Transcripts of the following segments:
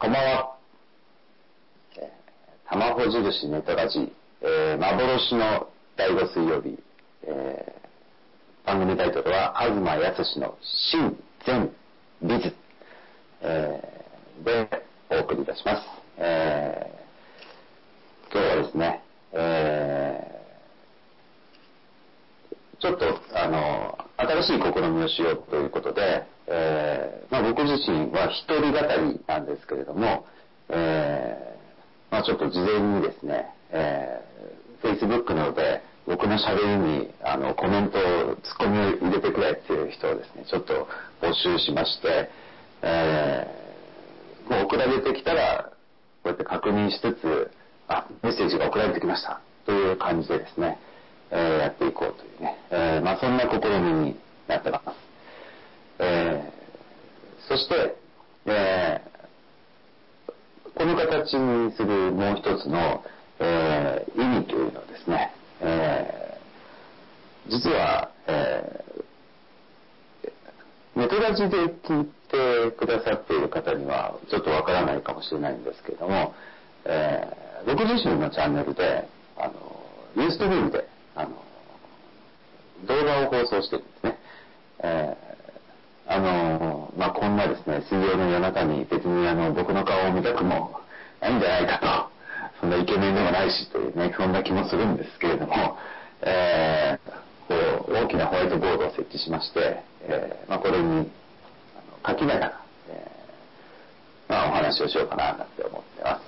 こんばんは。えー、玉穂印ネトラジ、えー、幻の第5水曜日、えー、番組タイトルは、東康の新全美術、えー、でお送りいたします。えー、今日はですね、えー、ちょっと、あの、新しい試みをしようということで、えーまあ、僕自身は一人語りなんですけれども、えーまあ、ちょっと事前にですね、えー、Facebook などで僕の喋りにあのコメントを、ツッコミを入れてくれっていう人をですね、ちょっと募集しまして、えー、もう送られてきたら、こうやって確認しつつ、あ、メッセージが送られてきましたという感じでですね、えー、やっていこうというね、えー、まあそんな試みになってます。えー、そして、え、この形にするもう一つの、え、意味というのはですね、え、実は、えー、メトラジで聞いてくださっている方にはちょっとわからないかもしれないんですけれども、え、僕自身のチャンネルで、あの、ユーストリームで、あの、動画を放送してるんですね。えー、あの、まあ、こんなですね、水曜の夜中に別にあの、僕の顔を見たくもないんじゃないかと、そんなイケメンでもないしというね、そんな気もするんですけれども、えー、こう、大きなホワイトボードを設置しまして、えー、まあ、これに書きながら、えー、まあ、お話をしようかな、なんて思ってます。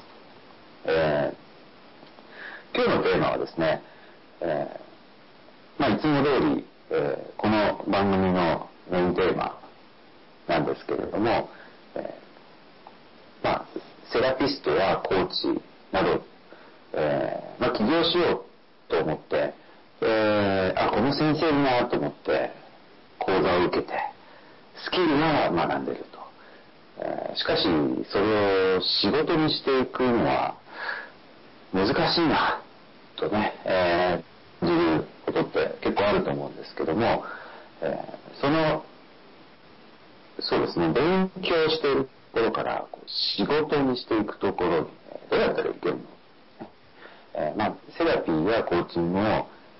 えー、今日のテーマはですね、えー、まあ、いつも通り、えー、この番組のメインテーマなんですけれども、えー、まあ、セラピストやコーチなど、え、まあ、起業しようと思って、えー、あ、この先生いいなと思って講座を受けて、スキルは学んでると。え、しかし、それを仕事にしていくのは難しいな、とね、えー、いうことって結構あると思うんですけども、えー、その、そうですね、勉強しているところからこう仕事にしていくところに、どうやったらいけるの、えー、まあ、セラピーやコーチングを、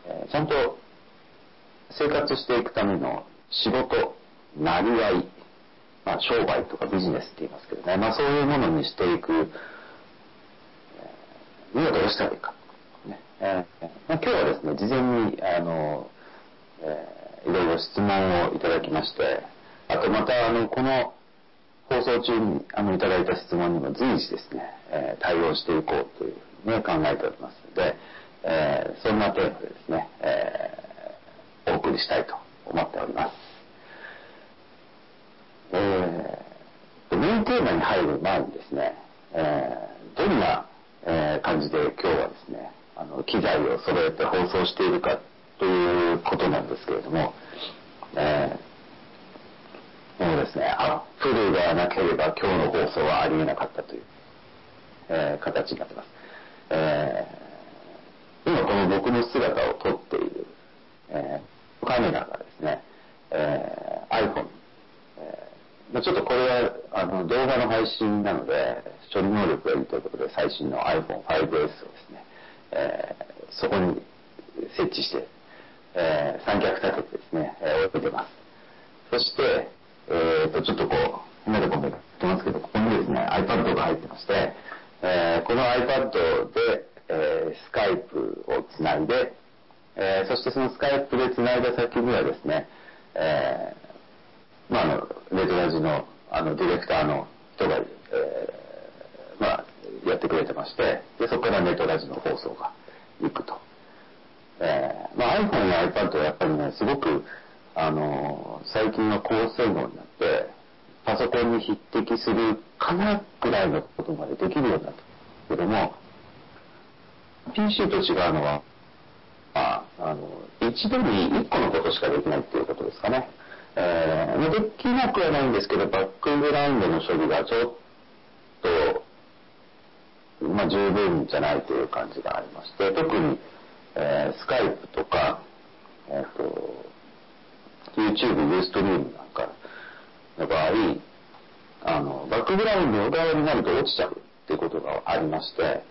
えー、ちゃんと生活していくための仕事、なりわい、まあ、商売とかビジネスって言いますけどね、まあ、そういうものにしていくにはどうしたらいいか。えーまあ、今日はですね、事前に、あの、えー、いろいろ質問をいただきまして、あとまた、あの、この放送中にあのいただいた質問にも随時ですね、えー、対応していこうというね、考えておりますので、え、そんなテーマでですね、え、お送りしたいと思っております。えー、メインテーマに入る前にですね、え、どんな、え、感じで今日はですね、あの、機材を揃えて放送しているかということなんですけれども、えー、もうですね、アップルがなければ今日の放送はありえなかったという、えー、形になってます。えー、今この僕の姿を撮っている、えー、カメラがですね、えー、iPhone まあ、ちょっとこれはあの動画の配信なので、処理能力がいいということで、最新の iPhone5S をですね、そこに設置して、えー、三脚立ててですね、えー、置いてます。そして、えー、と、ちょっとこう、変なところにってますけど、ここにですね、iPad が入ってまして、えー、この iPad で、えー、スカイプをつないで、えー、そしてそのスカイプでつないだ先にはですね、えー、まあ、あの、レトラジの、あの、ディレクターの人が、えー、まあ、やってくれてまして、で、そこからネトラジの放送が行くと。えー、まあ、iPhone や iPad はやっぱりね、すごく、あの最近は高性能になって、パソコンに匹敵するかなくらいのことまでできるようになったけども、PC と違うのは、まあ、あの、一度に一個のことしかできないっていうことですかね。えー、できなくはないんですけど、バックグラウンドの処理がちょっと、まあ、十分じゃないという感じがありまして、特に、えー、スカイプとか、えっ、ー、と、YouTube、ユーストリームなんかの場合、あの、バックグラウンド側になると落ちちゃうっていうことがありまして、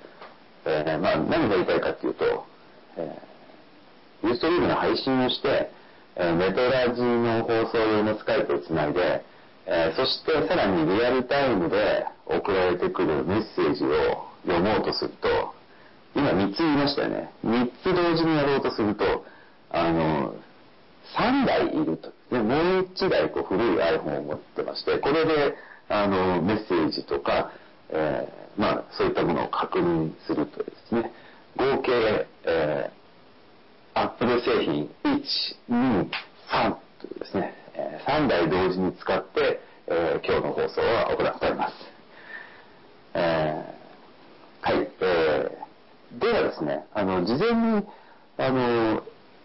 えー、まあ、何が言いたいかっていうと、えー、ユーストリームの配信をして、えー、メトラジの放送用のスカイプをつないで、えー、そしてさらにリアルタイムで送られてくるメッセージを読もうとすると、今3つ言いましたよね。3つ同時にやろうとすると、あの、3台いると。で、もう1台こう古い iPhone を持ってまして、これで、あの、メッセージとか、えー、まあ、そういったものを確認するとですね、合計、えー、Apple 製品1、2、3というですね、3台同時に使って、えー、今日の放送は行っております。えー、はい、えー、ではですね、あの、事前に、あの、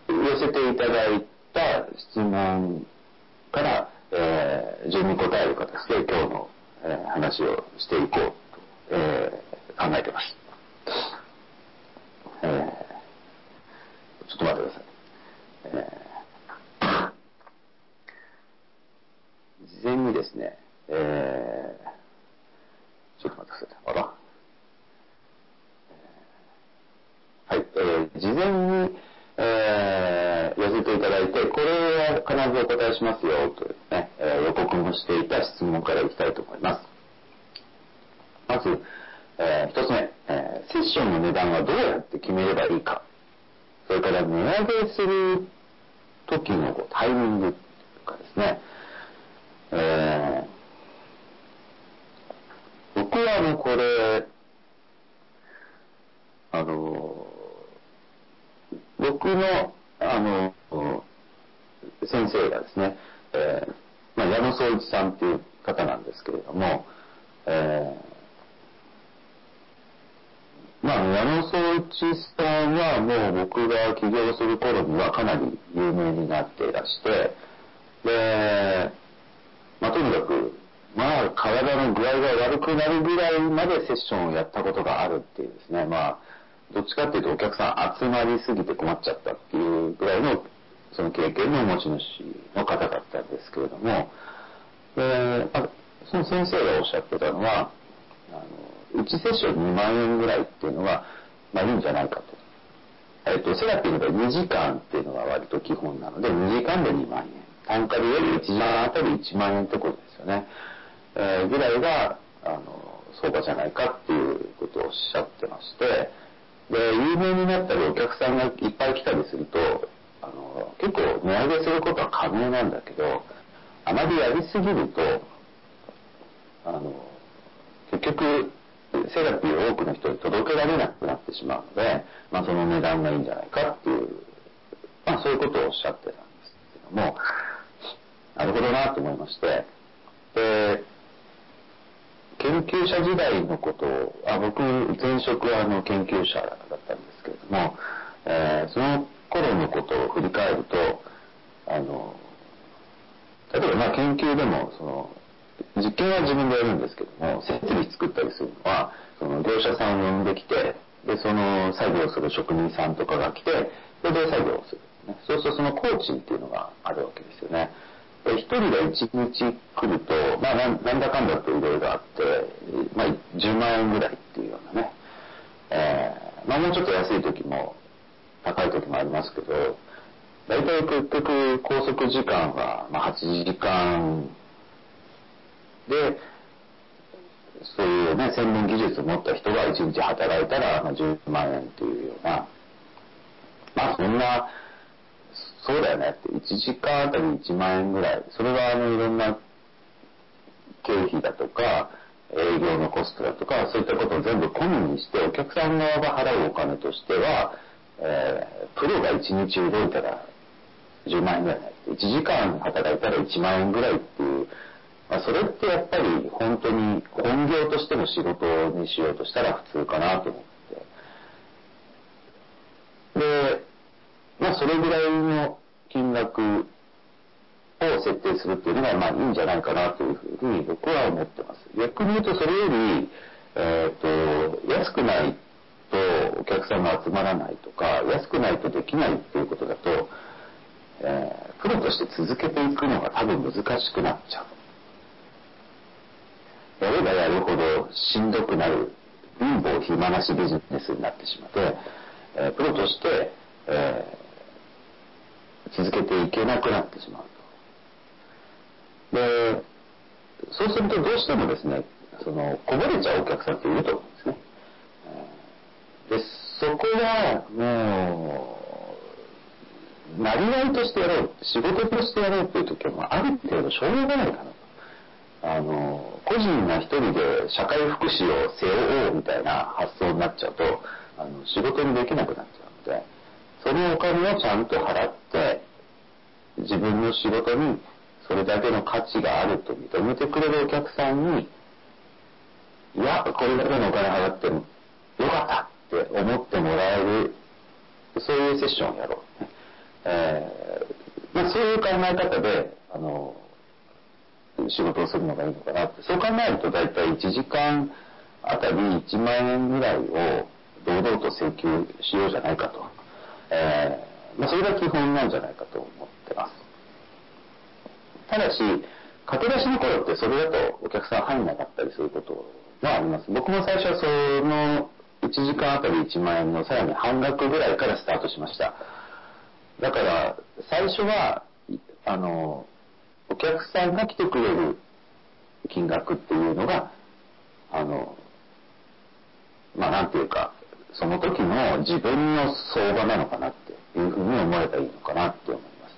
寄せていただいた質問から、えー、順に答える形で今日の、えー、話をしていこうと、えー、考えてます。えー、ちょっと待ってください。えー、事前にですね、えー、ちょっと待ってください。あら。はい、えー、事前に、えー、寄せていただいて、これは必ずお答えしますよというね、えー、予告もしていた質問からいきたいと思います。まず、えー、一つ目、えー、セッションの値段はどうやって決めればいいか。それから値上げする時のタイミングとかですね。えー、僕はあの、これ、あの、僕の、あの、先生がですね、えー、まあ、矢野総一さんっていう方なんですけれども、えー、まあ、矢野総一さんはもう僕が起業する頃にはかなり有名になっていらして、で、まあ、とにかく、まあ、体の具合が悪くなるぐらいまでセッションをやったことがあるっていうですね、まあ、どっちかっていうとお客さん集まりすぎて困っちゃったっていうぐらいのその経験の持ち主の方だったんですけれども、でその先生がおっしゃってたのは、あの1セッション2万円ぐらいっていうのは、まあいいんじゃないかと。えっ、と、セラピーの場合2時間っていうのが割と基本なので、2時間で2万円。単価でより1時間あたり1万円ってことですよね。えー、ぐらいが、あの、相場じゃないかっていうことをおっしゃってまして、で、有名になったりお客さんがいっぱい来たりすると、あの、結構値上げすることは可能なんだけど、あまりやりすぎると、あの、結局、セラピーを多くの人に届けられなくなってしまうので、まあその値段がいいんじゃないかっていう、まあそういうことをおっしゃってたんですけども、なるほどなと思いまして、で、研究者時代のことを、あ僕、前職はあの研究者だったんですけれども、えー、その頃のことを振り返ると、あの、例えばまあ研究でも、その、実験は自分でやるんですけども、設備作ったりするのは、その業者さんを呼んできて、で、その作業する職人さんとかが来て、それで作業をする、ね。そうするとその工賃っていうのがあるわけですよね。一人が一日来ると、まあなんだかんだといろいろあって、まあ10万円ぐらいっていうようなね、えー、まあもうちょっと安い時も高い時もありますけど、大体結局拘束時間はまあ8時間で、そういうね、専門技術を持った人が1日働いたら、まあ、10万円というような、まあそんな、そうだよねって、1時間あたり1万円ぐらい、それはあのいろんな経費だとか、営業のコストだとか、そういったことを全部込みにして、お客さん側が払うお金としては、えー、プロが1日動いたら10万円ぐらい1時間働いたら1万円ぐらいっていう、まあ、それってやっぱり本当に本業としての仕事にしようとしたら普通かなと思って。で、まあ、それぐらいの金額を設定するっていうのが、まあ、いいんじゃないかなというふうに僕は思ってます。逆に言うと、それより、えっ、ー、と、安くないとお客さんが集まらないとか、安くないとできないっていうことだと、えー、プロとして続けていくのが多分難しくなっちゃう。やればやるほどしんどくなる貧乏暇なしビジネスになってしまって、えー、プロとして、えー、続けていけなくなってしまうと。で、そうするとどうしてもですね、その、こぼれちゃうお客さんっていると思うんですね。で、そこは、もう、なりわいとしてやろう、仕事としてやろうっていう時は、ある程度しょうがないかなと。あの、個人が一人で社会福祉を背負おうみたいな発想になっちゃうと、あの、仕事にできなくなっちゃうので、そのお金をちゃんと払って、自分の仕事にそれだけの価値があると認めてくれるお客さんに、いや、これだけのお金払ってもよかったって思ってもらえる、そういうセッションをやろう。えー、まあ、そういう考え方で、あの、仕事をするのがいいのかなって。そう考えると大体1時間あたり1万円ぐらいを堂々と請求しようじゃないかと。えー、まあ、それが基本なんじゃないかと思ってます。ただし、駆け出しの頃ってそれだとお客さん入んなかったりすることもあります。僕も最初はその1時間あたり1万円のさらに半額ぐらいからスタートしました。だから最初は、あの、お客さんが来てくれる金額っていうのが、あの、まあなんていうか、その時の自分の相場なのかなっていうふうに思えばいいのかなって思います。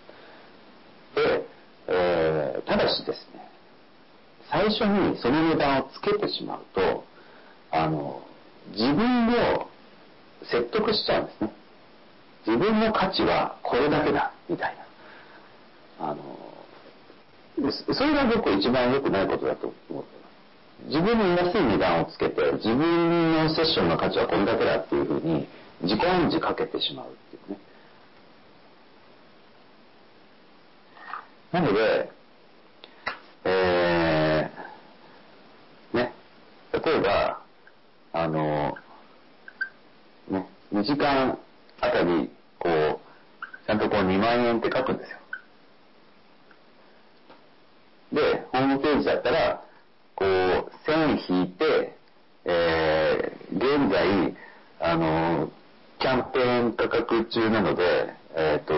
で、えー、ただしですね、最初にその値段をつけてしまうと、あの、自分を説得しちゃうんですね。自分の価値はこれだけだ、みたいな。あの、それが僕一番良くないことだと思って。自分に安い値段をつけて、自分のセッションの価値はこれだけだっていうふうに、自己暗示かけてしまうっていうね。なので、えー、ね、例えば、あの、ね、2時間あたり、こう、ちゃんとこう2万円って書くんですよ。で、ホームページだったら、こう、線引いて、えー、現在、あの、キャンペーン価格中なので、えっ、ー、と、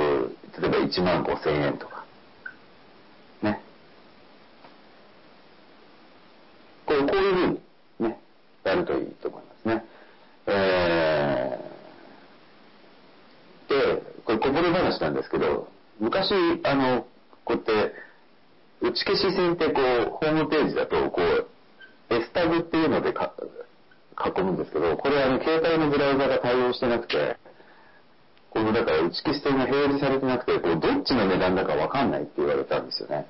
例えば1万5千円とか、ね。こう、こういうふうに、ね、やるといいと思いますね。えー、で、これこぼれ話なんですけど、昔、あの、こうやって、打ち消し線ってこう、ホームページだと、こう、S タグっていうのでか囲むんですけど、これはあの、携帯のブラウザが対応してなくて、このだから打ち消し線が表示されてなくて、こう、どっちの値段だかわかんないって言われたんですよね。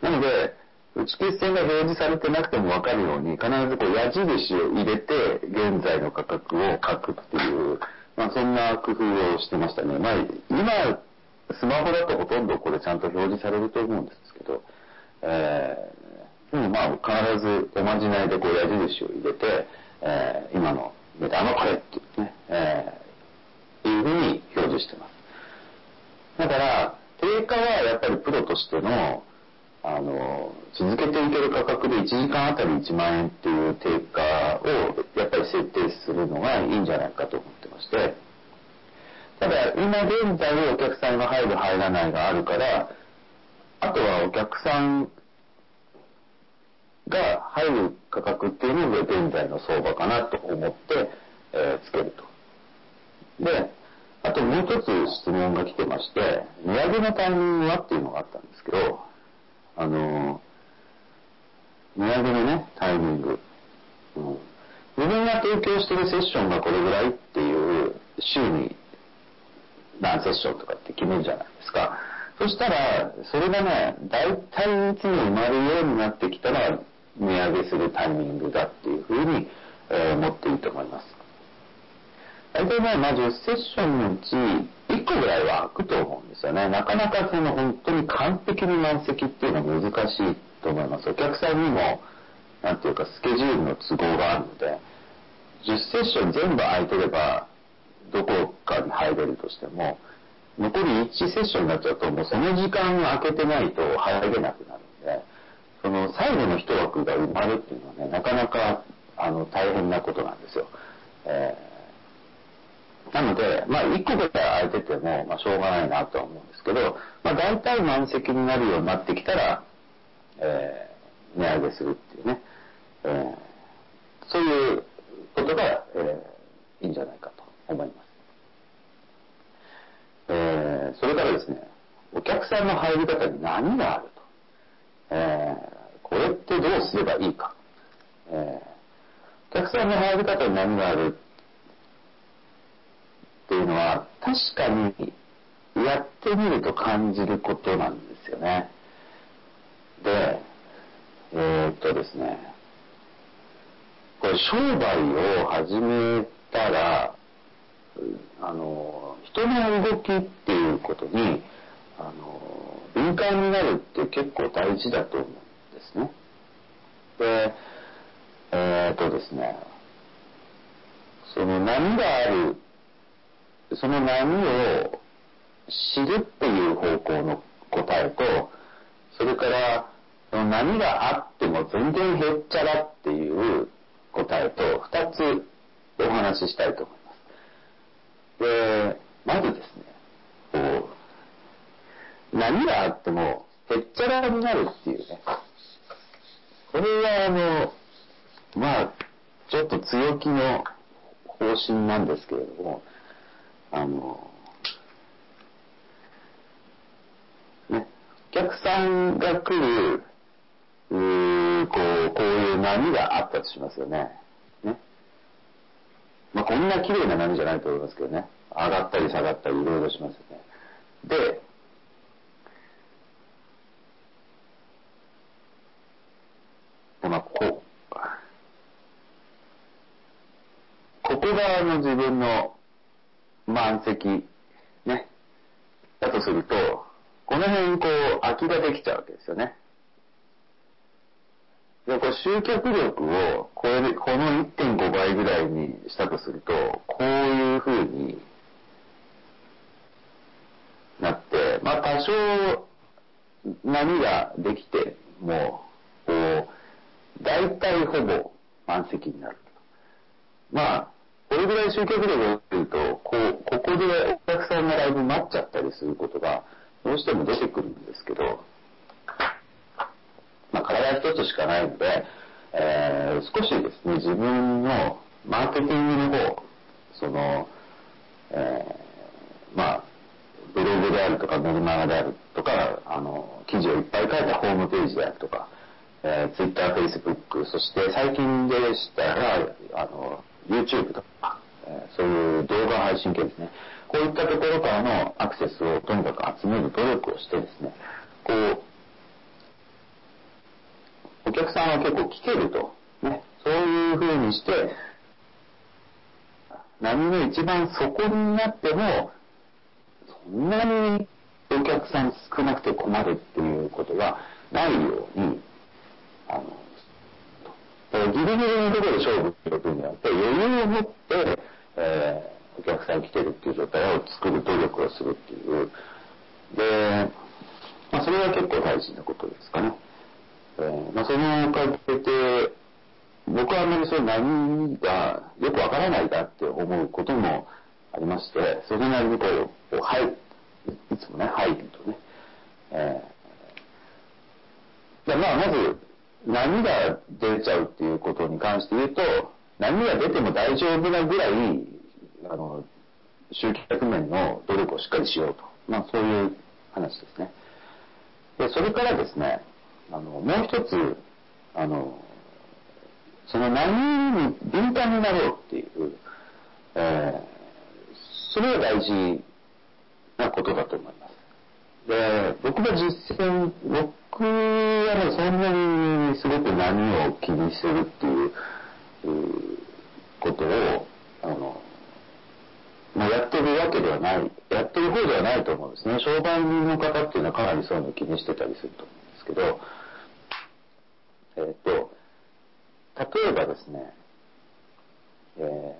なので、打ち消し線が表示されてなくてもわかるように、必ずこう矢印を入れて、現在の価格を書くっていう、まあそんな工夫をしてましたね。まあ、今、スマホだとほとんどこれちゃんと表示されると思うんですけど、えー、でもまあ必ずおまじないでこう矢印を入れて、えー、今の値段はこれっていうね、えー、いうふうに表示してます。だから、定価はやっぱりプロとしての、あの、続けていける価格で1時間あたり1万円っていう定価をやっぱり設定するのがいいんじゃないかと思ってまして、ただ、今現在お客さんが入る入らないがあるから、あとはお客さんが入る価格っていうのが現在の相場かなと思って、えー、つけると。で、あともう一つ質問が来てまして、値上げのタイミングはっていうのがあったんですけど、あの、値上げのね、タイミング。うん、自分が提供してるセッションがこれぐらいっていう週に何セッションとかって決めるじゃないですか。そしたら、それがね、大体いつも埋まるようになってきたら、値上げするタイミングだっていうふうに、えー、持っていいと思います。大体ね、まあ10セッションのうち1個ぐらいは空くと思うんですよね。なかなかその本当に完璧に満席っていうのは難しいと思います。お客さんにも、なんていうかスケジュールの都合があるので、10セッション全部空いてれば、どこかに入れるとしても、残り1セッションになっちゃうと、もうその時間空けてないと入れなくなるんで、その最後の一枠が埋まるっていうのはね、なかなかあの大変なことなんですよ。えー、なので、まあ1個ぐらい空いてても、まあしょうがないなとは思うんですけど、まあ大体満席になるようになってきたら、えー、値上げするっていうね、えー、そういうことが、えー、いいんじゃないかと思います。えー、それからですね、お客さんの入り方に何があると。えー、これってどうすればいいか。えー、お客さんの入り方に何があるっていうのは、確かにやってみると感じることなんですよね。で、えー、っとですね、これ商売を始めたら、あの、人の動きっていうことに、あの、敏感になるって結構大事だと思うんですね。で、えー、っとですね、その波がある、その波を知るっていう方向の答えと、それから、その波があっても全然へっちゃらっていう答えと二つお話ししたいと思います。で、まずですね、こう、波があってもへっちゃらになるっていうね、これはあの、まあ、ちょっと強気の方針なんですけれども、あの、ね、お客さんが来る、うこう、こういう波があったとしますよ。ね。まあ、こんな綺麗な波じゃないと思いますけどね。上がったり下がったりいろいろしますよね。で、まあ、こここがあの自分の満席、ね、だとすると、この辺こう空きができちゃうわけですよね。で、これ集客力をこれこの1.5倍ぐらいにしたとすると、こういうふうになって、まあ多少波ができても、こう、大体ほぼ満席になる。まあ、これぐらい集客力が出ると、こう、ここでお客さんがライブ待っちゃったりすることが、どうしても出てくるんですけど、体一つしかないので、えー、少しですね、自分のマーケティングの方、その、えー、まあ、ブログであるとか、メルマガであるとか、あの、記事をいっぱい書いたホームページであるとか、えー、Twitter、Facebook、そして最近でしたら、あの、YouTube とか、えー、そういう動画配信系ですね。こういったところからのアクセスをとにかく集める努力をしてですね、こう、客さんは結構来てると、ね、そういうふうにして、波の一番底になっても、そんなにお客さん少なくて困るっていうことがないように、あの、ギリギリのところで勝負する分には、余裕を持って、えー、お客さん来てるっていう状態を作る努力をするっていう。で、まあ、それは結構大事なことですかね。えー、まあ、そのおかげで、僕はあまりそういう波がよくわからないだって思うこともありまして、それなりにこう、はい、いつもね、入るとね。えー、まあ、まず、波が出ちゃうっていうことに関して言うと、波が出ても大丈夫なぐらい、あの、集客面の努力をしっかりしようと。まあ、そういう話ですね。で、それからですね、あの、もう一つ、あの、その波に敏感になろうっていう、えー、それが大事なことだと思います。で、僕が実践、僕はね、そんなにすごく波を気にするっていうことを、あの、まあ、やってるわけではない、やってる方ではないと思うんですね。商売人の方っていうのはかなりそういうのを気にしてたりすると思うですけど、えっ、ー、と、例えばですね、え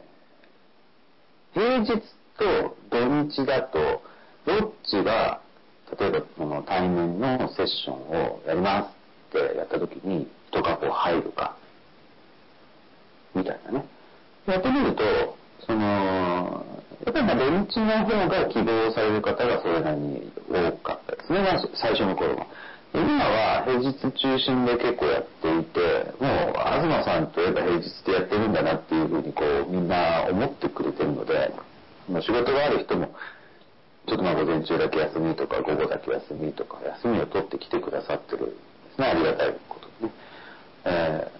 ー、平日と土日だと、どっちが例えばこの対面のセッションをやりますってやった時に人がこう入るか、みたいなね。やってみると、その、やっぱりまあ土日の方が希望される方がそれなりに多かったですね、最初の頃は。今は平日中心で結構やっていて、もう東さんといえば平日でやってるんだなっていうふうにこうみんな思ってくれてるので、まあ、仕事がある人も、ちょっとまあ午前中だけ休みとか午後だけ休みとか休みを取ってきてくださってるんですね、ありがたいことね。え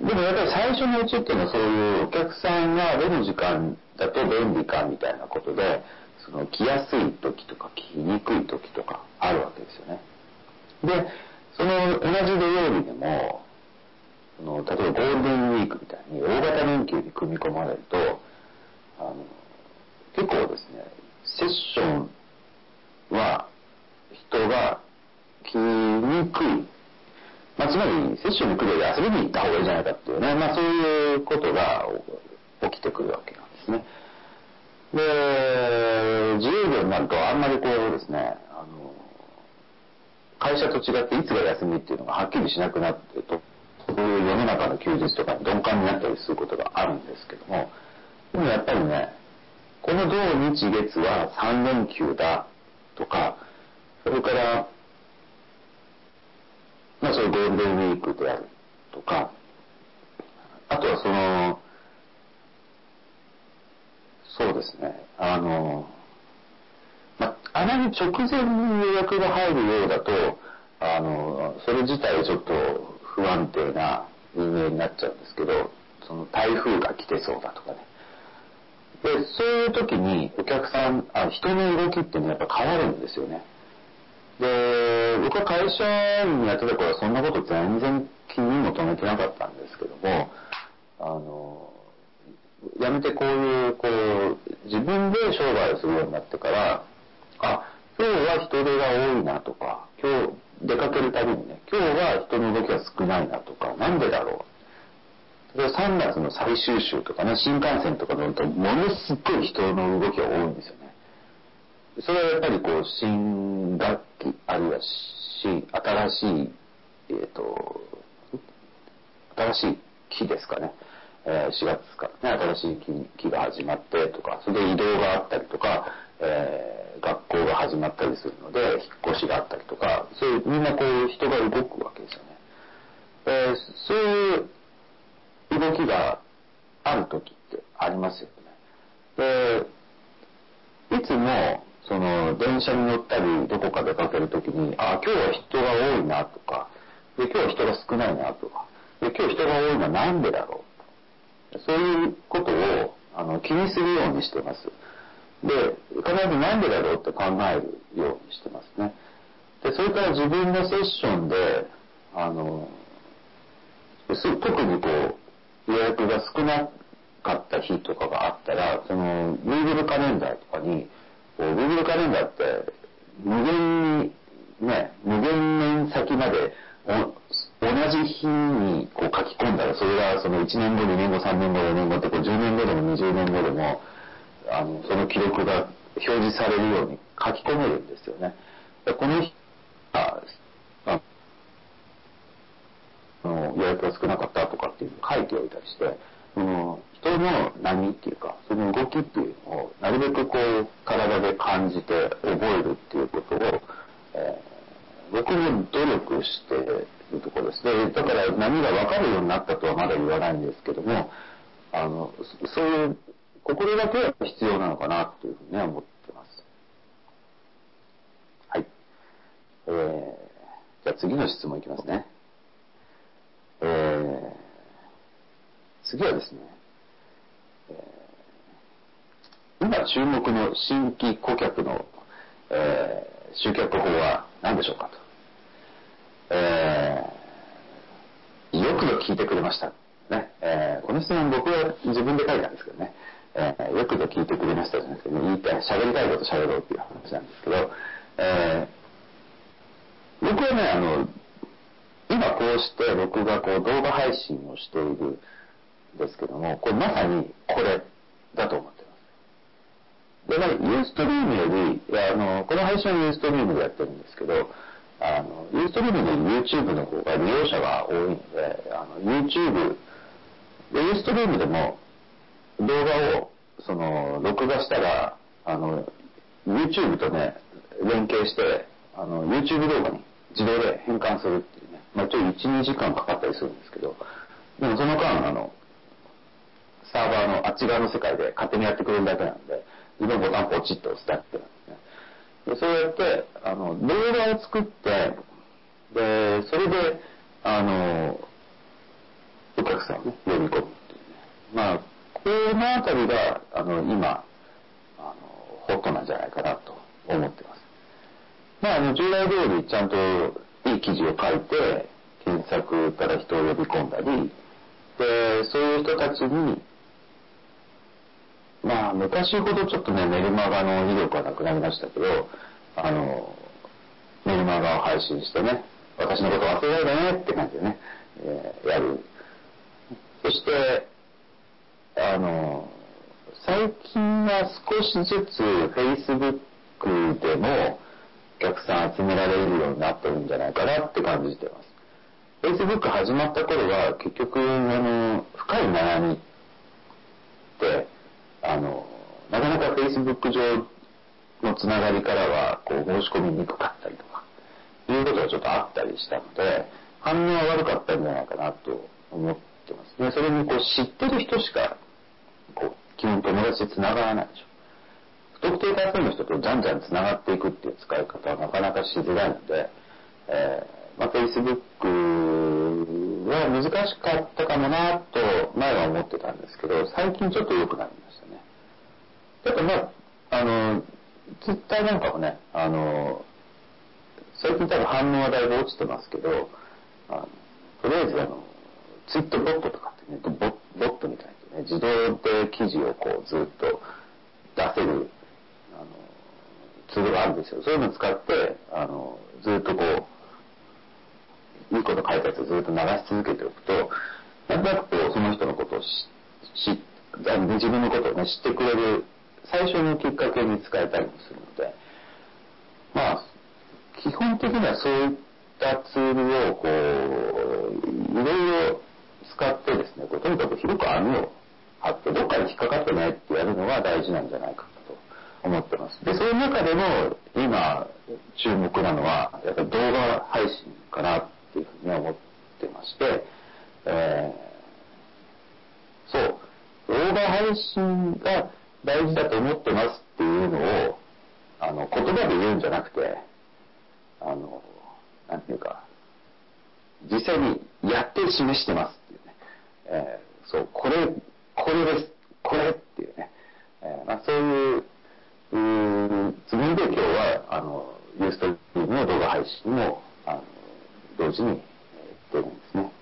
ー、でもやっぱり最初のうちっていうのはそういうお客さんがどの時間だと便利かみたいなことで、その来やすい時とか来にくい時とかあるわけですよね。で、その同じ土曜日でも、その例えばゴールデンウィークみたいに大型連休に組み込まれると、あの結構ですね、セッションは人が来にくい。まあ、つまり、セッションに来るより遊びに行った方がいいじゃないかっていうね、まあそういうことが起きてくるわけなんですね。で、自由業になるとあんまりこうですね、会社と違っていつが休みっていうのがはっきりしなくなってると、そういう世の中の休日とかに鈍感になったりすることがあるんですけども、でもやっぱりね、この土日月は3連休だとか、それから、まあそういうゴールデンウィークであるとか、あとはその、そうですね、あの、まあ、あまり直前に予約が入るようだと、あの、それ自体ちょっと不安定な運営になっちゃうんですけど、その台風が来てそうだとかね。で、そういう時にお客さん、あ人の動きっていうのはやっぱ変わるんですよね。で、僕は会社員やってた頃はそんなこと全然気にも留めてなかったんですけども、あの、やめてこういう、こう、自分で商売をするようになってから、あ、今日は人手が多いなとか、今日出かけるたびにね、今日は人の動きが少ないなとか、なんでだろう。で3月の最終週とかね、新幹線とか乗ると、ものすごい人の動きが多いんですよね。それはやっぱりこう、新学期、あるいは新、新しい、えっ、ー、と、新しい期ですかね。え、4月かね、新しい期が始まってとか、それで移動があったりとか、えー、学校が始まったりするので、引っ越しがあったりとか、そういう、みんなこう人が動くわけですよね。えー、そういう動きがある時ってありますよね。で、いつも、その、電車に乗ったり、どこか出かける時に、あ、今日は人が多いなとか、で、今日は人が少ないなとか、で、今日人が多いのはなんでだろう？そういうことを、あの、気にするようにしてます。で、必ずなんでだろうって考えるようにしてますね。で、それから自分のセッションで、あの、特にこう、予約が少なかった日とかがあったら、その、Google カレンダーとかに、こう Google カレンダーって無限に、ね、無限年先まで同じ日にこう書き込んだら、それがその1年後、2年後、3年後、4年後って10年後でも20年後でも、あの、その記録が表示されるように書き込めるんですよね。でこの日あの予約が少なかったとかっていうのを書いておいたりして、その人の波っていうか、その動きっていうのをなるべくこう体で感じて覚えるっていうことを、えー、僕も努力しているところですね。だから波が分かるようになったとはまだ言わないんですけども、あの、そういう心がけは必要なのかなというふうに思ってます。はい。えー、じゃあ次の質問いきますね。えー、次はですね、えー、今注目の新規顧客の、えー、集客法は何でしょうかと。えー、よく聞いてくれました。ね。えー、この質問僕は自分で書いたんですけどね。えー、よくぞ聞いてくれましたじゃなくて、ね、言いたい、喋りたいこと喋ろうっていう話なんですけど、えー、僕はね、あの、今こうして僕がこう動画配信をしているんですけども、これまさにこれだと思ってます。で、まあ、ユーストリームより、あの、この配信はユーストリームでやってるんですけど、あの、ユーストリームで YouTube の方が利用者が多いので、あの、YouTube、ユーストリームでも動画を、その、録画したら、あの、YouTube とね、連携して、あの、YouTube 動画に自動で変換するっていうね、まあ、ちょい1、2時間かかったりするんですけど、でもその間、あの、サーバーのあっち側の世界で勝手にやってくれるだけなんで、自動ボタンポチッと押すだけなんですね。でそうやって、あの、動画を作って、で、それで、あの、お客さんをね、呼び込むっていうね。まあ、このあたりが、あの、今、あの、ホットなんじゃないかなと思ってます。まあ、あの、従来通りちゃんといい記事を書いて、検索から人を呼び込んだり、で、そういう人たちに、まあ、昔ほどちょっとね、メルマガの威力はなくなりましたけど、あの、メルマガを配信してね、私のこと忘れないでねって感じでね、えー、やる。そして、あの、最近は少しずつ Facebook でもお客さん集められるようになってるんじゃないかなって感じてます。Facebook 始まった頃は結局、あの、深い悩みって、あの、なかなか Facebook 上のつながりからは、こう、申し込みにくかったりとか、いうことがちょっとあったりしたので、反応は悪かったんじゃないかなと思ってますね。それに、こう、知ってる人しか、基本友達でつながらないでしょ。不特定多数の人とじゃんじゃんつながっていくっていう使い方はなかなかしづらいので、えー、まあ、Facebook は難しかったかもなと前は思ってたんですけど、最近ちょっと良くなりましたね。やっぱまあ、あの、ツイッターなんかもね、あの、最近多分反応はだいぶ落ちてますけど、あのとりあえずあの、ツイットボットとかってね、ボボットみたいにね、自動で記事をこうずっと出せる、あの、ツールがあるんですよ。そういうのを使って、あの、ずっとこう、いいこと書いたやつをずっと流し続けておくと、なんとなくこう、その人のことを知、知自分のことをね、知ってくれる最初のきっかけに使えたりもするので、まあ、基本的にはそういったツールを、こう、いろいろ使ってですね、こうとにかく広く網を張って、どっかに引っかかってないってやるのが大事なんじゃないかと思ってます。で、そういう中でも、今、注目なのは、やっぱり動画配信かなっていうふうに思ってまして、えー、そう、動画配信が大事だと思ってますっていうのを、あの、言葉で言うんじゃなくて、あの、なんていうか、実際にやって示してますっていうね。えー、そう、これ、これです、これっていうね。えー、まあ、そういう、うつもりで今日は、あの、ユーストリームの動画配信も、あの、同時に、えー、出るんですね。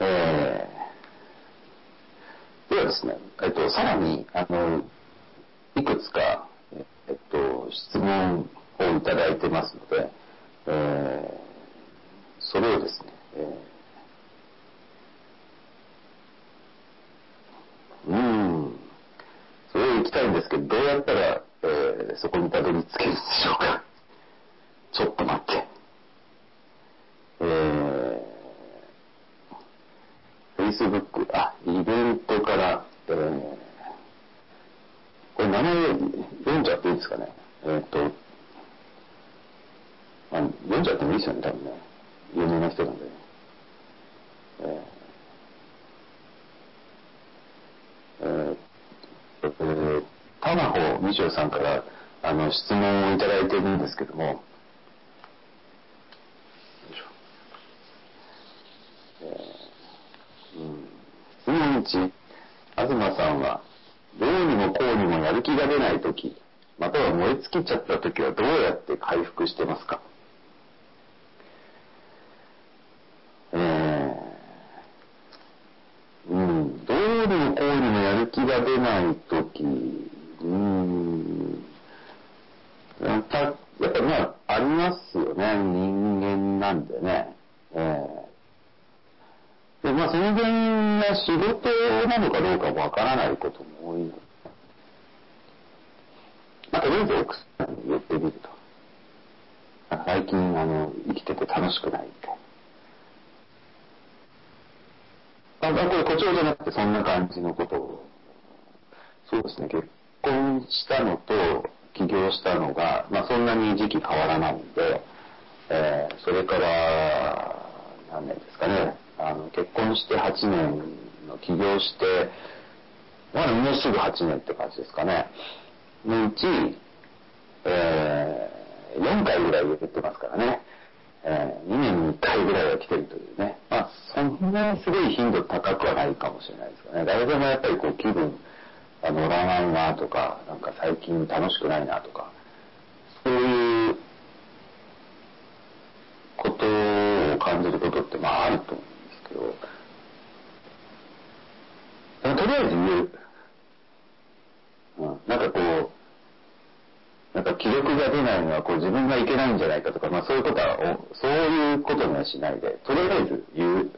えー、ではですね、えっと、さらに、あの、いくつか、えっと、質問をいただいてますので、えー、それをですね、えー、うん、それ行きたいんですけど、どうやったら、えー、そこにたどり着けるんでしょうか。ちょっと待って。えー、Facebook、あ、イベントから、えー、これ名前読んじゃっていいですかね。えっ、ー、と、あ、読んじゃってもいいですよね、多分ね。有名な人なんで。えー、えー、タマホミショさんからあの質問をいただいてるんですけども、えー、うん、質問1、東さんは、どうにもこうにもやる気が出ないとき、または燃え尽きちゃったときはどうやって回復してますか？気が出ないとき、うん、やっぱ、やっぱまあ、ありますよね。人間なんでね。えー、で、まあ、その原因が仕事なのかどうかもわからないことも多いので、まあ、とりあえず奥さんに言ってみると。最近あの生きてて楽しくないって。あこれ誇張じゃなくてそんな感じのことをそうですね。結婚したのと起業したのが、まあ、そんなに時期変わらないんで、えー、それから何年ですかね。あの結婚して8年の起業してまだもうすぐ8年って感じですかね。のうち、えー、4回ぐらい言ってますからね、えー、2年に1回ぐらいは来てるというね。まあそんなにすごい頻度高くはないかもしれないですけどね。誰でもやっぱりこう気分乗らないなとかなんか最近楽しくないなとかそういうことを感じることってまああると思うんですけどとりあえず言う、うん、なんかこうなんか記録が出ないのはこう自分がいけないんじゃないかとか、まあ、そういうことはそういうことにはしないでとりあえず言う、うん、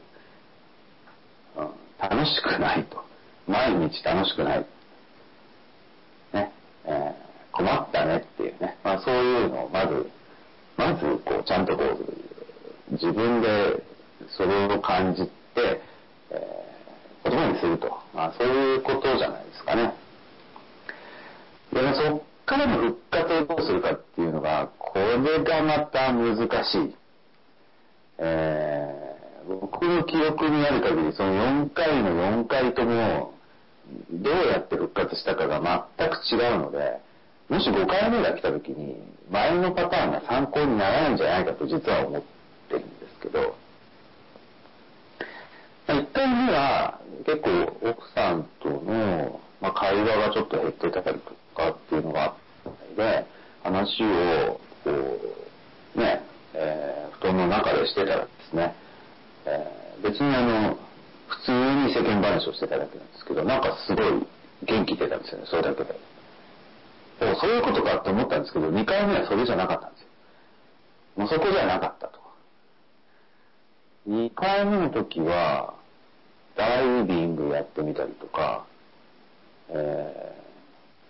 楽しくないと。毎日楽しくない。えー、困ったねっていうね、まあ、そういうのをまずまずこうちゃんとこう自分でそれを感じて、えー、言葉にすると、まあ、そういうことじゃないですかね。で、ね、そっからの復活をどうするかっていうのがこれがまた難しい。えー、僕の記憶にある限りその4回の4回ともどうやって復活したかが全く違うのでもし5回目が来た時に前のパターンが参考にならないんじゃないかと実は思ってるんですけど1回目は結構奥さんとの、まあ、会話がちょっと減ってたりとかっていうのがあったので話をこうね、えー、布団の中でしてたらですね、えー、別にあの普通に世間話をしてただけなんですけどなんかすごい元気出たんですよねそれだけで。そういうことかって思ったんですけど2回目はそれじゃなかったんですよ。もうそこじゃなかったと。2回目の時はダイビングやってみたりとか、え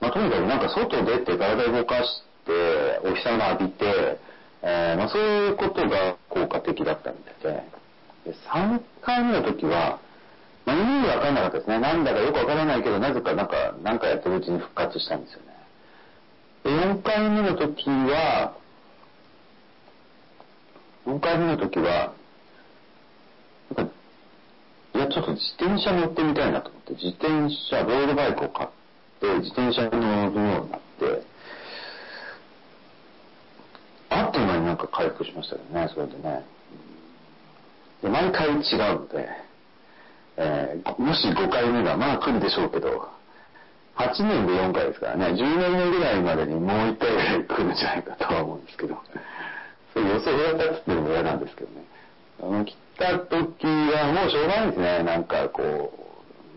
ーまあ、とにかくなんか外出て体動かしてお日様浴びて、えーまあ、そういうことが効果的だったみたいで。で3回目の時はまあ、意味わかんなかったですね。なんだかよくわからないけど、なぜかなんか、なんかやってるうちに復活したんですよね。で、4回目の時は、4回目の時は、なんか、いや、ちょっと自転車乗ってみたいなと思って、自転車、ロードバイクを買って、自転車に乗るようになって、あっという間になんか回復しましたよね、それでね。で、毎回違うので、えー、もし5回目がまあ来るでしょうけど8年で4回ですからね。10年目ぐらいまでにもう1回ぐらい来るんじゃないかとは思うんですけど。そう予想が立つっていうのも嫌なんですけどね。あの来た時はもうしょうがないですね。なんかこ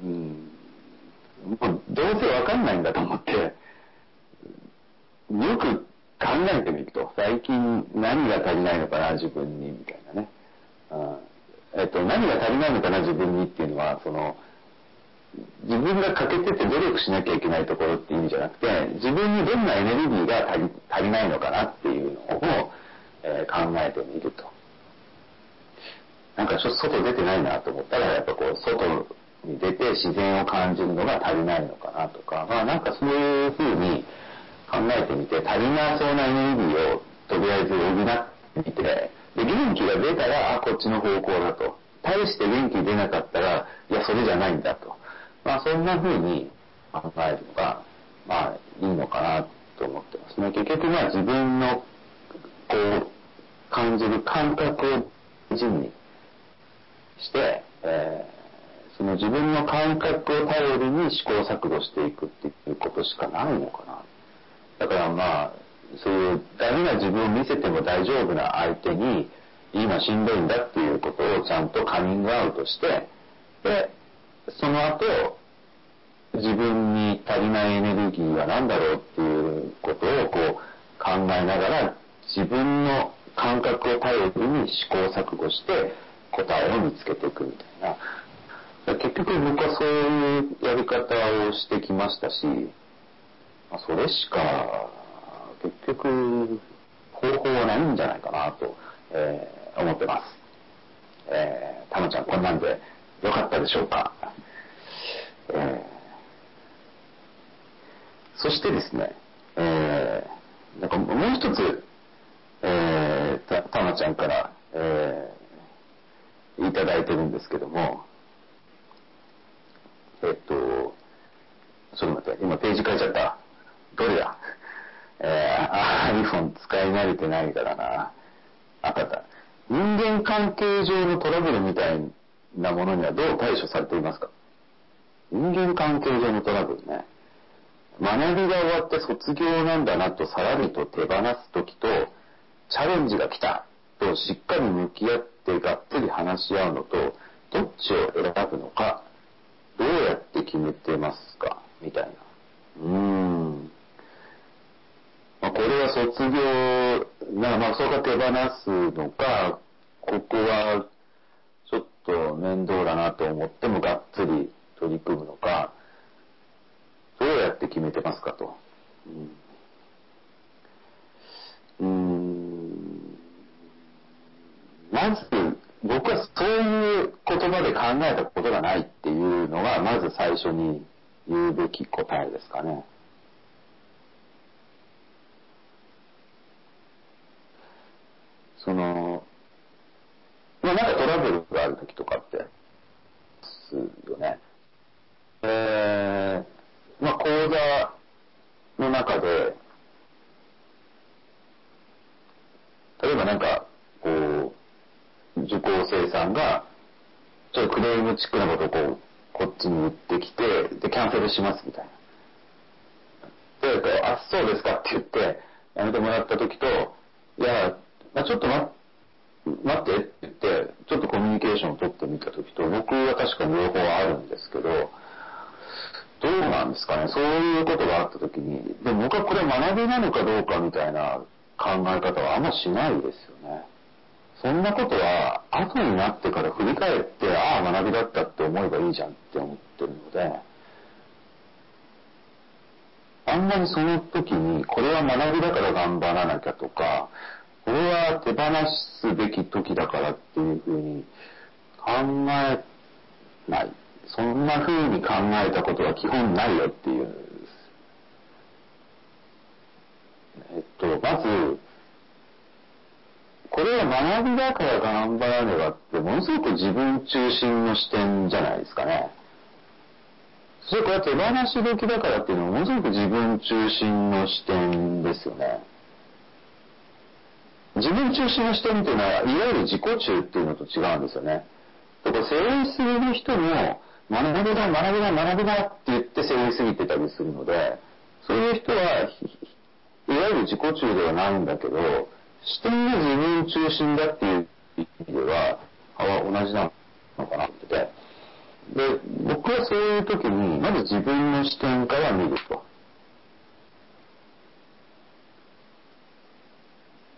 ううん。もうどうせわかんないんだと思って。よく考えてみると。最近何が足りないのかな自分にみたいなね、うん。えっと、何が足りないのかな自分にっていうのはその自分が欠けてて努力しなきゃいけないところっていう意味じゃなくて自分にどんなエネルギーが足り足りないのかなっていうのを、えー、考えてみると。なんかちょっと外出てないなと思ったらやっぱこう外に出て自然を感じるのが足りないのかなとかまあなんかそういうふうに考えてみて足りなそうなエネルギーをとりあえず補ってみてで元気が出たらあこっちの方向だと。大して元気出なかったらいやそれじゃないんだと。まあそんな風に考えるのがまあいいのかなと思ってます。ね結局まあ自分のこう感じる感覚を大事にして、えー、その自分の感覚を頼りに試行錯誤していくっていうことしかないのかな。だからまあそういうダメな自分を見せても大丈夫な相手に今しんどいんだっていうことをちゃんとカミングアウトしてでその後自分に足りないエネルギーは何だろうっていうことをこう考えながら自分の感覚を頼りに試行錯誤して答えを見つけていくみたいな。結局僕はそういうやり方をしてきましたしそれしか結局方法はないんじゃないかなと、えー、思ってます。えー、たまちゃんこんなんでよかったでしょうか。えー、そしてですね、えー、なんかもう一つ、えー、たたまちゃんから、えー、いただいてるんですけども、えっと、ちょっと待って、今ページ変えちゃった。どれだ？えー、iPhone 使い慣れてないからな。あったあった。人間関係上のトラブルみたいなものにはどう対処されていますか？人間関係上のトラブルね。学びが終わって卒業なんだなとさらりと手放す時と、チャレンジが来たとしっかり向き合ってがっつり話し合うのと、どっちを選ぶのか、どうやって決めてますか？みたいな。うん。卒業、なまあ、そうか手放すのか、ここはちょっと面倒だなと思ってもがっつり取り組むのか、どうやって決めてますかと。うん、まず、僕はそういう言葉で考えたことがないっていうのが、まず最初に言うべき答えですかね。その、まあなんかトラブルがある時とかって、すよね。えー、まあ講座の中で、例えばなんか、こう、受講生さんが、ちょっとクレームチックなことをこう、こっちに言ってきて、で、キャンセルしますみたいな。で、あ、そうですかって言って、やめてもらった時と、いや、まあ、ちょっと待ってって言って、ちょっとコミュニケーションを取ってみたときと、僕は確かに両方あるんですけど、どうなんですかね、そういうことがあったときに、でも僕はこれ学びなのかどうかみたいな考え方はあんましないですよね。そんなことは後になってから振り返って、ああ、学びだったって思えばいいじゃんって思ってるので、あんまりその時に、これは学びだから頑張らなきゃとか、これは手放すべき時だからっていうふうに考えない。そんなふうに考えたことは基本ないよっていう。えっと、まず、これは学びだから頑張らねばって、ものすごく自分中心の視点じゃないですかね。それから手放し時だからっていうのはものすごく自分中心の視点ですよね。自分中心の視点っていうのは、いわゆる自己中っていうのと違うんですよね。だから背負いすぎる人も、学びだ、学びだ、学びだって言って背負いすぎてたりするので、そういう人は、いわゆる自己中ではないんだけど、視点が自分中心だっていう意味ではは、同じなのかなってて。で、僕はそういう時に、まず自分の視点から見ると。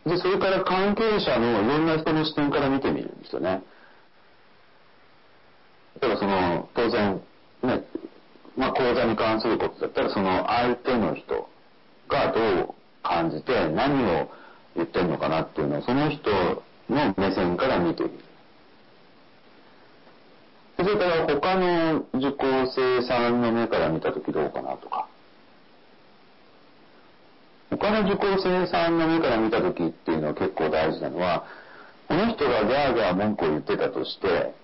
で、それから関係者のいろんな人の視点から見てみるんですよね。例えばその、当然、ね、まあ講座に関することだったら、その相手の人がどう感じて何を言ってるのかなっていうのを、その人の目線から見てみる。それから他の受講生さんの目から見たときどうかなとか。他の受講生さんの目から見た時っていうのは結構大事なのは、この人がギャーギャー文句を言ってたとして、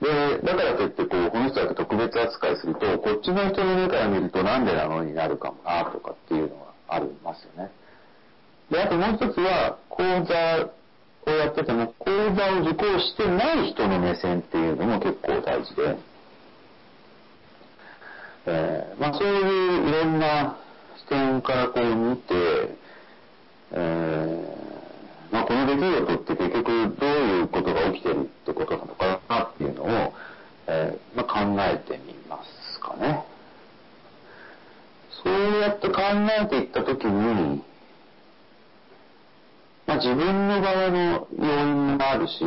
で、だからといってこう、この人だけ特別扱いすると、こっちの人の目から見るとなんでなのになるかもなとかっていうのはありますよね。で、あともう一つは、講座をやってても、講座を受講してない人の目線っていうのも結構大事で、えー、まあそういういろんな点からこう見て、えー、まあ、この出来事って結局どういうことが起きてるってことなのかなっていうのを、えー、まあ、考えてみますかね。そうやって考えていったときに、まあ、自分の側の要因もあるし、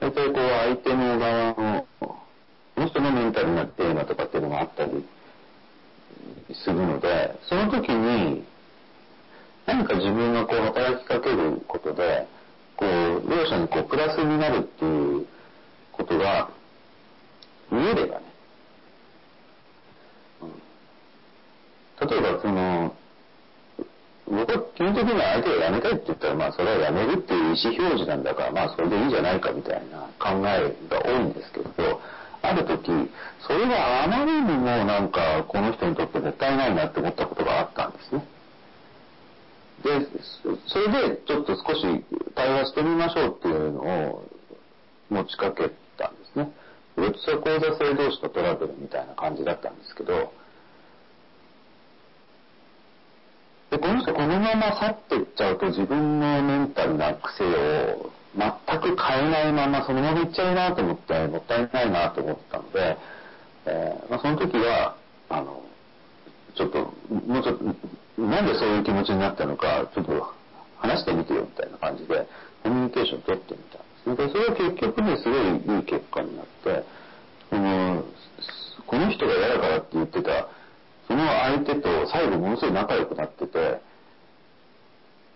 大体こう相手の側の、この人のメンタルなテーマとかっていうのもあったりするので、その時に、何か自分がこう働きかけることで、こう、両者にこう、プラスになるっていうことが見えればね、うん、例えばその、僕は基本的には相手が辞めたいって言ったら、まあそれは辞めるっていう意思表示なんだから、まあそれでいいじゃないかみたいな考えが多いんですけど、ある時、それがあまりにもなんかこの人にとって絶対ないなって思ったことがあったんですね。で、それでちょっと少し対話してみましょうっていうのを持ちかけたんですね。四つは講座制同士のトラブルみたいな感じだったんですけど、で、この人このまま去っていっちゃうと自分のメンタルな癖を全く変えないままそのままいっちゃうなと思ってもったいないなと思ったので、えーまあ、その時はあのちょっともうちょっとなんでそういう気持ちになったのかちょっと話してみてよみたいな感じでコミュニケーション取ってみたんですでそれは結局ねすごいいい結果になってこのこの人が嫌だからって言ってたその相手と最後ものすごい仲良くなってて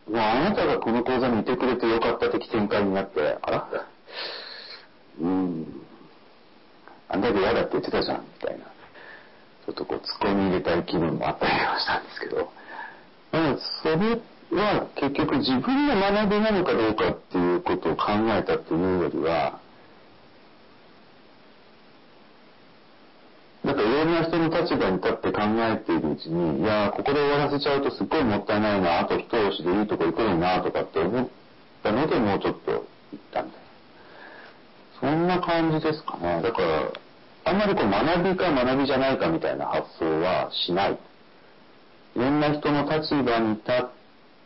もうあなたがこの講座にいてくれてよかった的展開になってあら。うん。あんだけ嫌だって言ってたじゃんみたいな。ちょっとこう突っ込み入れたい気分もあったりはしたんですけど。まあそれは結局自分の学びなのかどうかっていうことを考えたっていうよりはなんかいろんな人の立場に立って考えているうちに、いやここで終わらせちゃうとすっごいもったいないな、あと一押しでいいとこ行くのにな、とかって思ったので、もうちょっと行ったみたいな。そんな感じですかね。だから、あんまりこう学びか学びじゃないかみたいな発想はしない。いろんな人の立場に立っ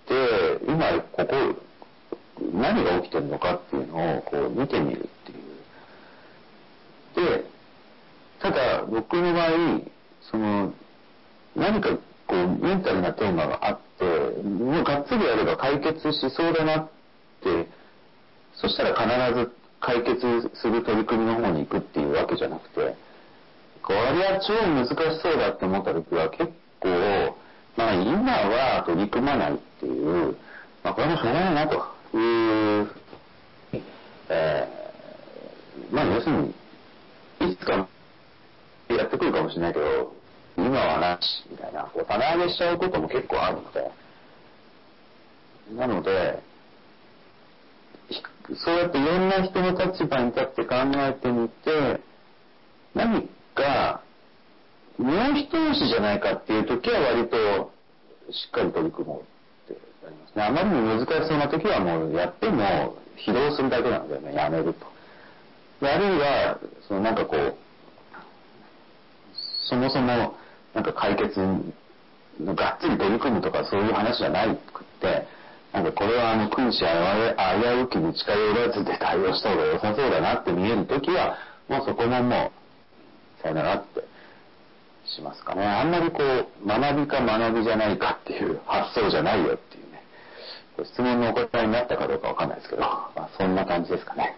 て、今ここ、何が起きてるのかっていうのをこう見てみるっていう。で、ただ僕の場合その何かこうメンタルなテーマがあってもうがっつりやれば解決しそうだなってそしたら必ず解決する取り組みの方に行くっていうわけじゃなくてこれは超難しそうだって思った時は結構まあ今は取り組まないっていう、まあ、これもしょうがないなと。いう、えー、まあ要するにいつかやってくるかもしれないけど、今はなし、みたいな、こう、棚上げしちゃうことも結構あるので、なので、そうやっていろんな人の立場に立って考えてみて、何か、もう一押しじゃないかっていう時は割としっかり取り組もうってなりますね。あまりに難しそうな時はもうやっても疲労するだけなのでね、やめると。あるいは、そのなんかこう、そもそもなんか解決のがっつり取り組むとかそういう話じゃなくってなんかこれはあの君子危うきに近寄らずで対応した方が良さそうだなって見える時はもうそこももうさよならってしますかねあんまりこう学びか学びじゃないかっていう発想じゃないよっていうね質問のお答えになったかどうかわかんないですけど、まあ、そんな感じですかね。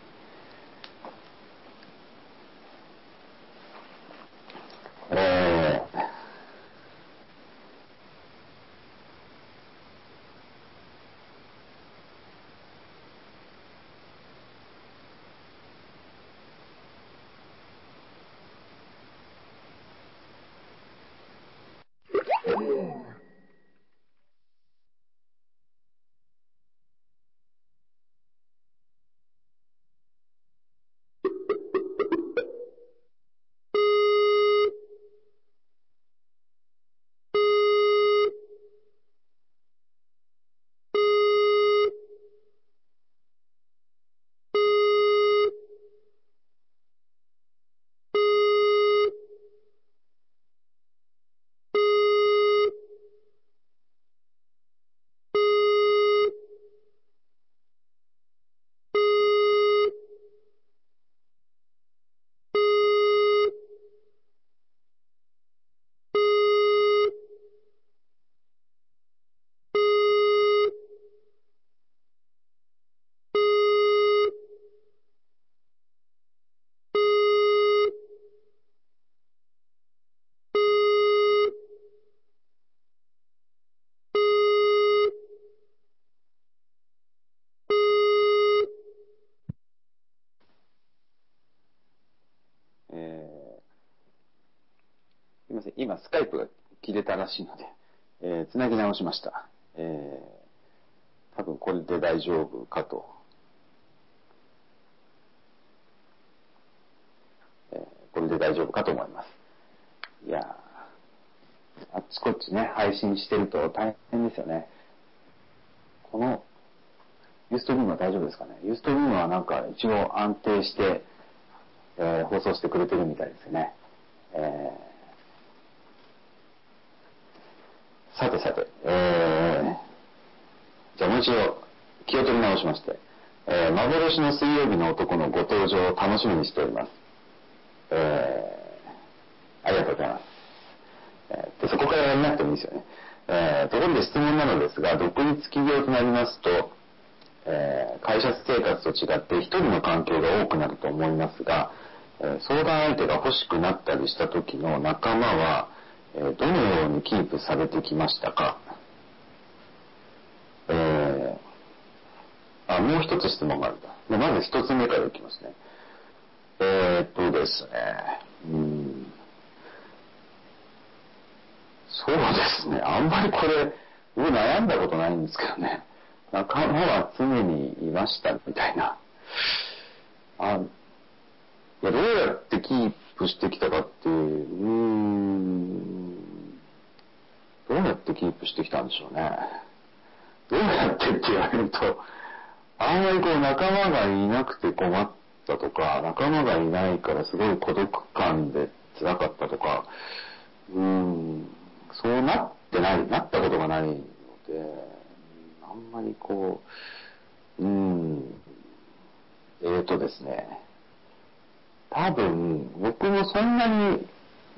え今、スカイプが切れたらしいので、えー、つなぎ直しました。えー、多分これで大丈夫かと。えー、これで大丈夫かと思います。いやあっちこっちね、配信してると大変ですよね。この、ユーストリームは大丈夫ですかね？ユーストリームはなんか一応安定して、えー、放送してくれてるみたいですね。えー、さてさて、えー、じゃあもう一度気を取り直しまして、えー、幻の水曜日の男のご登場を楽しみにしております。えー、ありがとうございます。えー、そこからやらなくてもいいですよね。えー、ところで質問なのですが、独立企業となりますと、えー、会社生活と違って一人の関係が多くなると思いますが、えー、相談相手が欲しくなったりした時の仲間は、どのようにキープされてきましたか、えー、あ、もう一つ質問があるんだ。まず一つ目からいきますね。えー、っとですね、うん、そうですね、あんまりこれ、僕悩んだことないんですけどね。仲間は常にいましたみたいな。あいやどうやってキープしてきたかっていう、うーん、どうやってキープしてきたんでしょうね。どうやってって言われると、あんまりこう仲間がいなくて困ったとか、仲間がいないからすごい孤独感で辛かったとか、うーん、そうなってない、なったことがないので、あんまりこう、うん、えーとですね、多分、僕もそんなに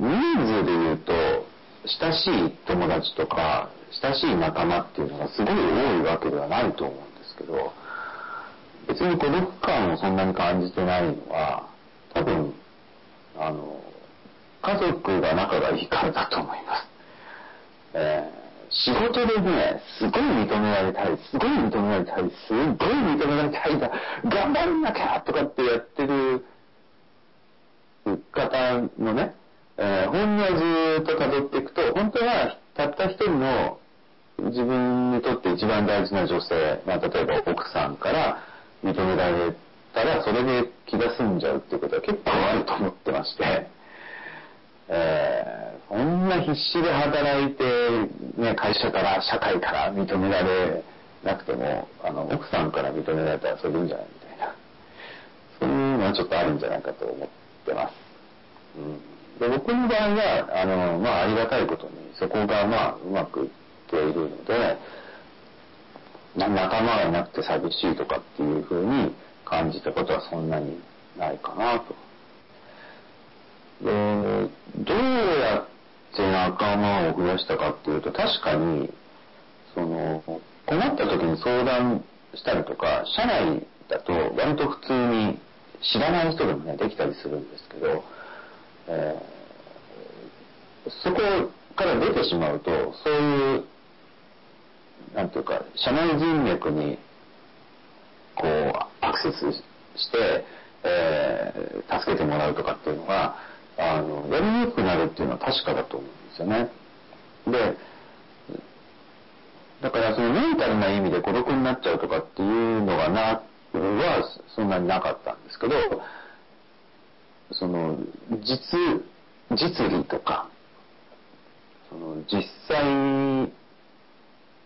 人数で言うと、親しい友達とか、親しい仲間っていうのがすごい多いわけではないと思うんですけど、別に孤独感をそんなに感じてないのは、多分、あの、家族が仲がいいからだと思います。えー、仕事でね、すごい認められたい、すごい認められたい、すごい認められたいだ、頑張んなきゃとかってやってる方のね、えー、本音をずっと辿っていくと、本当はたった一人の自分にとって一番大事な女性、まあ、例えば奥さんから認められたら、それで気が済んじゃうっていうことは結構あると思ってまして、えー、そんな必死で働いて、ね、会社から、社会から認められなくても、あの、奥さんから認められたらそれでいいんじゃないみたいな、そういうのはちょっとあるんじゃないかと思ってます。うん、で僕の場合はあの、まあ、ありがたいことにそこが、まあ、うまくいっているので仲間がいなくて寂しいとかっていうふうに感じたことはそんなにないかなと。でどうやって仲間を増やしたかっていうと確かにその困った時に相談したりとか社内だと割と普通に知らない人でもねできたりするんですけどえー、そこから出てしまうとそういうなんていうか社内人脈にこうアクセスして、えー、助けてもらうとかっていうのがあのやりにくくなるっていうのは確かだと思うんですよね。でだからそのメンタルな意味で孤独になっちゃうとかっていうのがなはそんなになかったんですけどその実実利とかその実際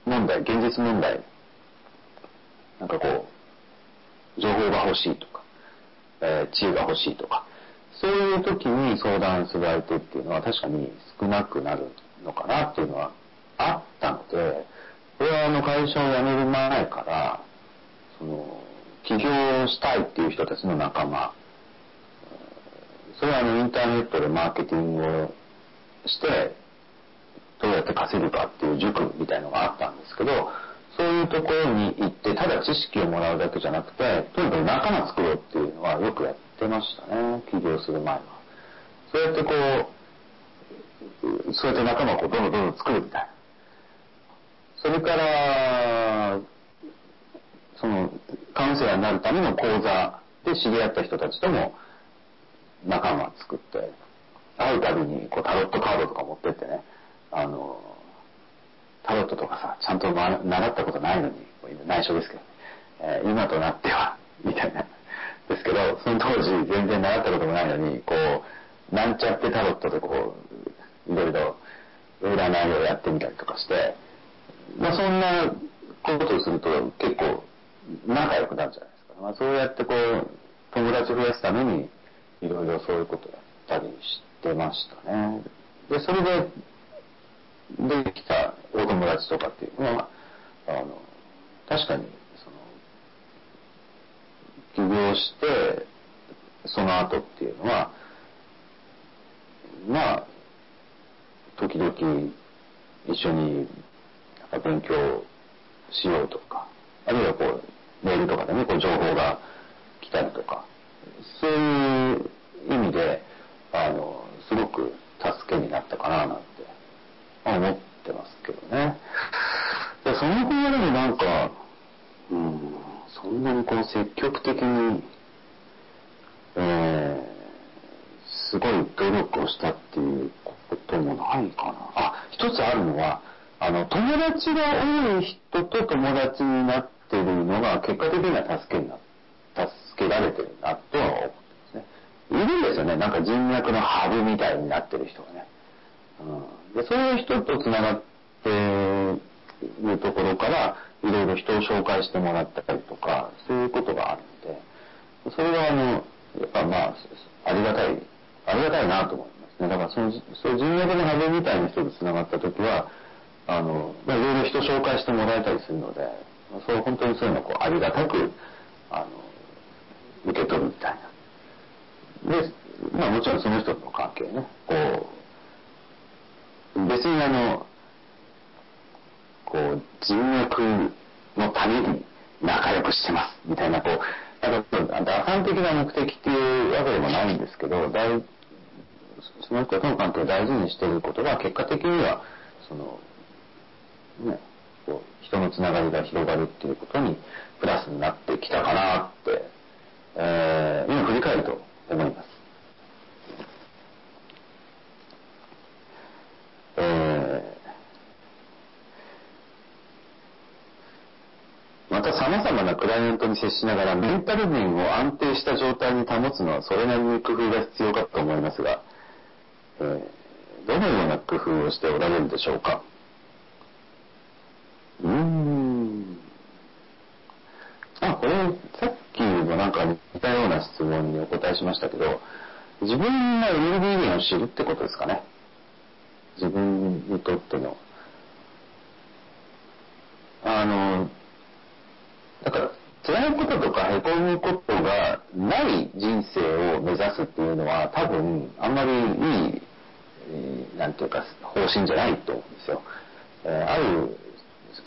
問題現実問題なんかこう情報が欲しいとか、えー、知恵が欲しいとかそういう時に相談する相手っていうのは確かに少なくなるのかなっていうのはあったのでこれはあの会社を辞める前からその起業したいっていう人たちの仲間それはあのインターネットでマーケティングをしてどうやって稼ぐかっていう塾みたいのがあったんですけどそういうところに行ってただ知識をもらうだけじゃなくてとにかく仲間作ろうっていうのはよくやってましたね起業する前は。そうやってこうそうやって仲間をどんどんどんどん作るみたいな。それからそのカウンセラーになるための講座で知り合った人たちとも仲間作って、会うたびにこうタロットカードとか持ってってね、あの、タロットとかさ、ちゃんと習ったことないのに、内緒ですけどね、えー、今となっては、みたいな。ですけど、その当時全然習ったこともないのに、こう、なんちゃってタロットでこう、いろいろ占いをやってみたりとかして、まあそんなことをすると結構仲良くなるじゃないですか。まあそうやってこう、友達増やすために、いろいろそういうことやったりしてましたね。で、それで、できたお友達とかっていうのは、あの、確かに、その、起業して、その後っていうのは、まあ、時々一緒に勉強しようとか、あるいはこう、メールとかでね、こう情報が来たりとか、そういう意味で、あの、すごく助けになったかななんて思ってますけどね。でその後はでもなんか、うん、そんなにこう積極的に、えー、すごい努力をしたっていうこともないかな。あ、一つあるのは、あの、友達が多い人と友達になってるのが結果的には助けにな、助けられてるなとは思ってますね。いるんですよね。なんか人脈のハブみたいになってる人がね。うん、でそういう人と繋がっているところから、いろいろ人を紹介してもらったりとか、そういうことがあるので、それはあの、やっぱまあ、ありがたい、ありがたいなと思いますね。だからその、そういう人脈のハブみたいな人と繋がった時は、あの、まあ、いろいろ人紹介してもらえたりするので、そう、本当にそういうのをこうありがたく、あの、受け取るみたいな。で、まあもちろんその人との関係ね、こう、別にあの、こう、人脈のために仲良くしてます、みたいな、こう、なんか、打算的な目的っていうわけでもないんですけど、大その人との関係を大事にしていることが結果的には、その、ね、こう人のつながりが広がるっていうことにプラスになってきたかなって、えー、今振り返ると思います。えー、また様々なクライアントに接しながらメンタル面を安定した状態に保つのはそれなりに工夫が必要かと思いますが、えー、どのような工夫をしておられるでしょうか？うーん。あ、これ、さっきもなんか似たような質問にお答えしましたけど、自分のエネルギー源を知るってことですかね。自分にとっての。あの、だから、辛いこととか凹むことがない人生を目指すっていうのは多分あんまりいい、えー、なんていうか方針じゃないと思うんですよ。え、ある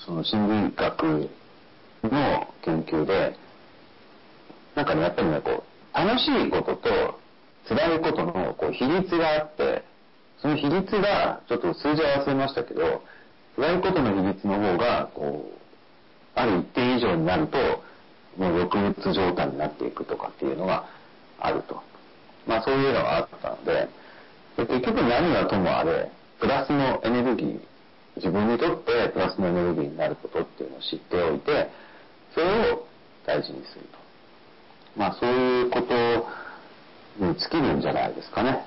その心理学の研究で、なんかね、やっぱりね、こう、楽しいことと辛いことのこう比率があって、その比率が、ちょっと数字は忘れましたけど、辛いことの比率の方が、こう、ある一定以上になると、もう抑うつ状態になっていくとかっていうのがあると。まあそういうのがあったので、で結局何がともあれ、プラスのエネルギー自分にとってプラスのエネルギーになることっていうのを知っておいて、それを大事にすると。まあそういうことに尽きるんじゃないですかね。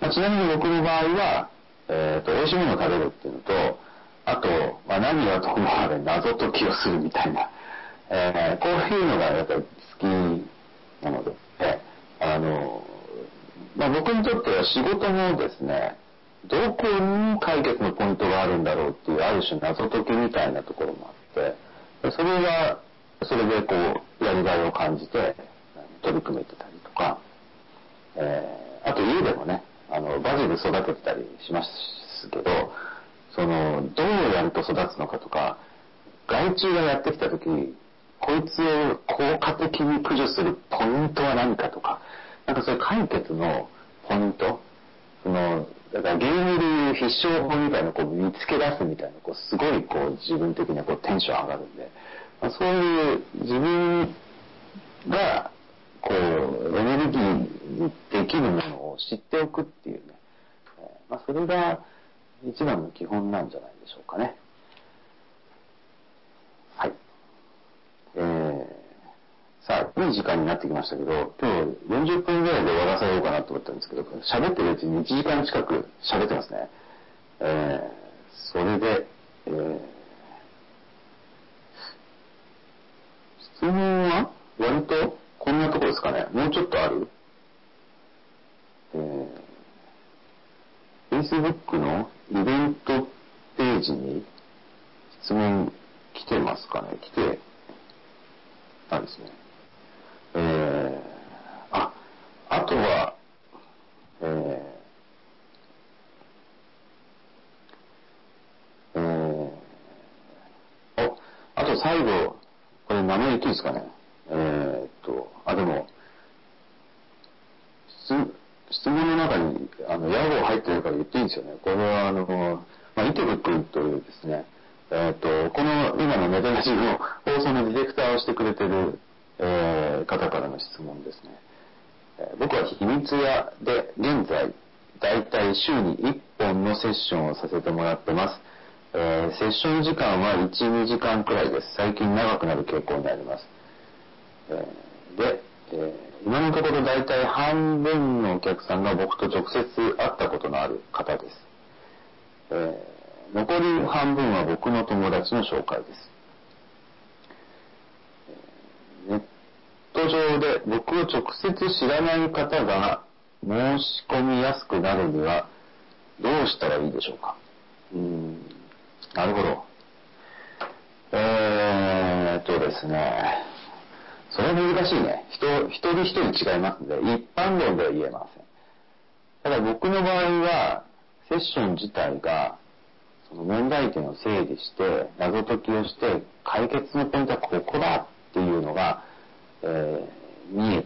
まあ、ちなみに僕の場合は、えっ、ー、と、美味しいものを食べるっていうのと、あと、まあ、何はともあれ謎解きをするみたいな、えー、こういうのがやっぱり好きなので、あの、まあ、僕にとっては仕事もですね、どこに解決のポイントがあるんだろうっていうある種謎解きみたいなところもあってそれがそれでこうやりがいを感じて取り組めてたりとか、えー、あと家でもねあのバジル育ててたりしますけどそのどうやると育つのかとか害虫がやってきた時こいつを効果的に駆除するポイントは何かとかなんかそういう解決のポイントそのだからゲームでいう必勝法みたいなこう見つけ出すみたいなこうすごいこう自分的にはこうテンション上がるんで、そういう自分がこうエネルギーにできるものを知っておくっていうね、まあ、それが一番の基本なんじゃないでしょうかね。はい。えー、さあ、いい時間になってきましたけど、今日40分ぐらいで終わらせようかなと思ったんですけど、喋ってるうちに1時間近く喋ってますね。えー、それで、えー、質問は？割と？こんなとこですかね。もうちょっとある？えー、Facebook のイベントページに質問来てますかね？来てあですね。えー、あ、あとは、えー、えー、あと最後、これ名前言っていいですかねえー、っと、あ、でも、質問の中に、あの、屋号入ってるから言っていいんですよね。これは、あの、まあ、イテル君というですね、えっ、と、この今のメタラジの放送のディレクターをしてくれてる、えー、方からの質問ですね。えー、僕は秘密屋で現在、だいたい週に1本のセッションをさせてもらってます。えー、セッション時間は1、2時間くらいです。最近長くなる傾向にあります。えで、え今のところ大体半分のお客さんが僕と直接会ったことのある方です。え、残り半分は僕の友達の紹介です。ネット上で僕を直接知らない方が申し込みやすくなるにはどうしたらいいでしょうかうん、なるほど。えーっとですね。それは難しいね。人、一人一人違いますので、一般論では言えません。ただ僕の場合は、セッション自体が、その問題点を整理して、謎解きをして、解決のポイントはここだっていうのが、えー、見え